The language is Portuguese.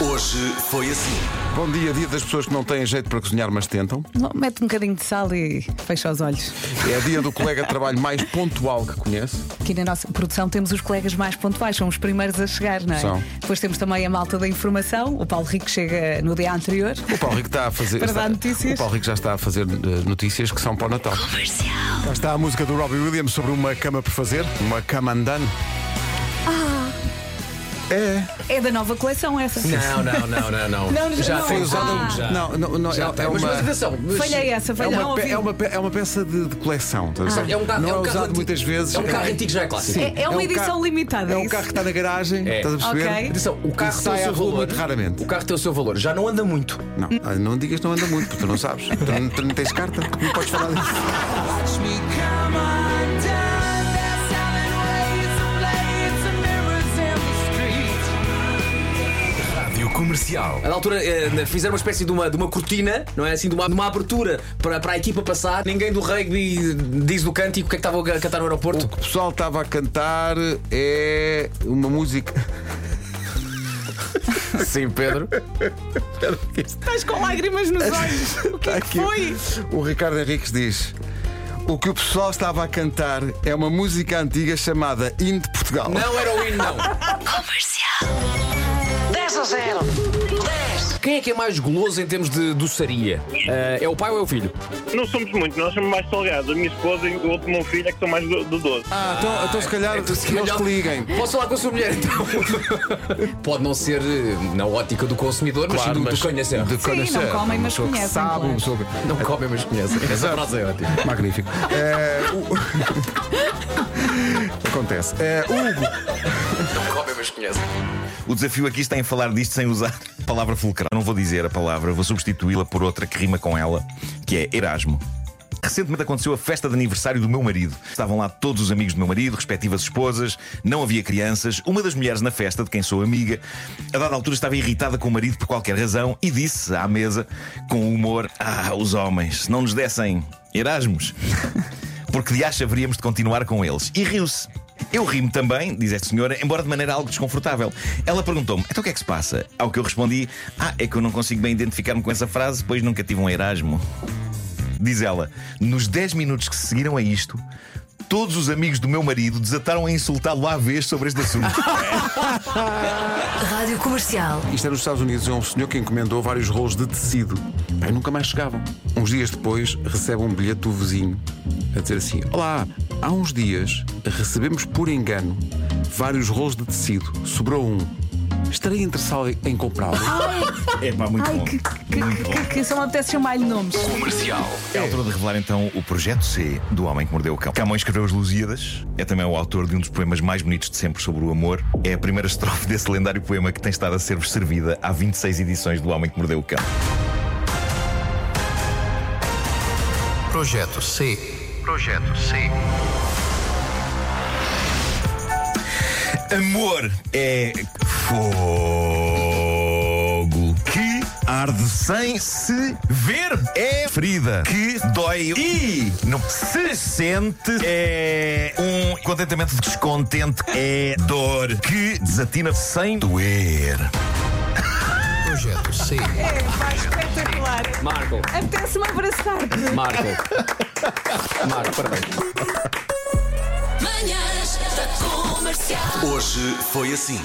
Hoje foi assim. Bom dia, dia das pessoas que não têm jeito para cozinhar, mas tentam. Não, Mete um bocadinho de sal e fecha os olhos. É dia do colega de trabalho mais pontual que conhece. Aqui na nossa produção temos os colegas mais pontuais, são os primeiros a chegar, não é? São. Depois temos também a malta da informação. O Paulo Rico chega no dia anterior. O Paulo Rico está a fazer. Para está- dar notícias. O Paulo Rico já está a fazer eh, notícias que são para o Natal. Já está a música do Robbie Williams sobre uma cama por fazer, uma cama andando. É. É da nova coleção essa. Não, não, não, não, não. Não, já não. foi Ah. usado. Já. Não, não, não, Já é, tem. é mas, uma. mas atenção. Mas, Falhei essa, É falhei. uma, não pe- é, uma, pe- é uma peça de, de coleção. estás a ver? É um carro- não é é, um carro usado antigo. muitas vezes. É um carro antigo, já é clássico. Sim, É- é uma um edição carro- limitada, É é um carro que está na garagem. É. Estás a perceber? Ok. Atenção, o carro tem sai o seu valor. muito raramente. O carro tem o seu valor. Já não anda muito. Não, ah, não digas que não anda muito, porque tu não sabes. Tu não, tu não tens carta, não podes falar disso. Comercial. A da altura eh, fizeram uma espécie de uma, de uma cortina, não é assim? De uma, de uma abertura para, para a equipa passar. Ninguém do rugby diz do cântico o que é que estava a cantar no aeroporto. O que o pessoal estava a cantar é uma música. Sim, Pedro. Estás com lágrimas nos olhos. O que é que foi? O Ricardo Henriques diz: O que o pessoal estava a cantar é uma música antiga chamada Hino de Portugal. Não era o hino, não. 10 a 0. 10. Quem é que é mais goloso em termos de doçaria? Eh, é o pai ou é o filho? Não somos muitos, nós somos mais salgados. A minha esposa e o outro meu filho é que são mais do, do doce. Ah, então, então se calhar Então, se eles calhar- que liguem. Posso falar com a sua mulher então? Pode não ser eh, na ótica do consumidor, mas sim do, do conhecer. de conhecer. não comem, Uma mas pessoa que conhecem, Sabe, claro. uma pessoa que- Não comem, mas conhecem. Essa frase é ótima. Magnífico. É, o- Acontece. É, Hugo, Não comem, mas conhecem. O desafio aqui está em falar disto sem usar a palavra fulcral. Não vou dizer a palavra, vou substituí-la por outra que rima com ela, que é Erasmo. Recentemente aconteceu a festa de aniversário do meu marido. Estavam lá todos os amigos do meu marido, respectivas esposas, não havia crianças. Uma das mulheres na festa, de quem sou amiga, a dada altura estava irritada com o marido por qualquer razão e disse à mesa, com humor: Ah, os homens, se não nos dessem Erasmos, porque de acha haveríamos de continuar com eles. E riu-se. Eu rimo também, diz esta senhora, embora de maneira algo desconfortável. Ela perguntou-me: então o que é que se passa? Ao que eu respondi: Ah, é que eu não consigo bem identificar-me com essa frase, pois nunca tive um Erasmo. Diz ela: nos 10 minutos que se seguiram a isto, todos os amigos do meu marido desataram a insultá-lo à vez sobre este assunto. Rádio Comercial. isto é nos Estados Unidos, é um senhor que encomendou vários rolos de tecido. Pai, nunca mais chegavam. Uns dias depois, recebe um bilhete do vizinho a dizer assim: Olá, há uns dias recebemos por engano vários rolos de tecido. Sobrou um. Estarei interessado em- comprá-lo. É pá, muito Ai, bom. que, que, Muito que, bom. que só me apetece chamar-lhe nomes. Comercial. É a altura de revelar então o projeto C do Homem que Mordeu o Cão. Camões escreveu Os Lusíadas, é também o autor de um dos poemas mais bonitos de sempre sobre o amor. É a primeira estrofe desse lendário poema que tem estado a ser-vos servida há 26 edições do Homem que Mordeu o Cão. Projeto C. Projeto C. Amor é fogo que arde sem se ver. É ferida que dói e não se sente. É um contentamento descontente. É dor que desatina sem doer. Projeto C. É, pá, espetacular. Marco, Apetece-me abraçar-te. Marco. Marco, parabéns. Manhãs da Comercial. Hoje foi assim.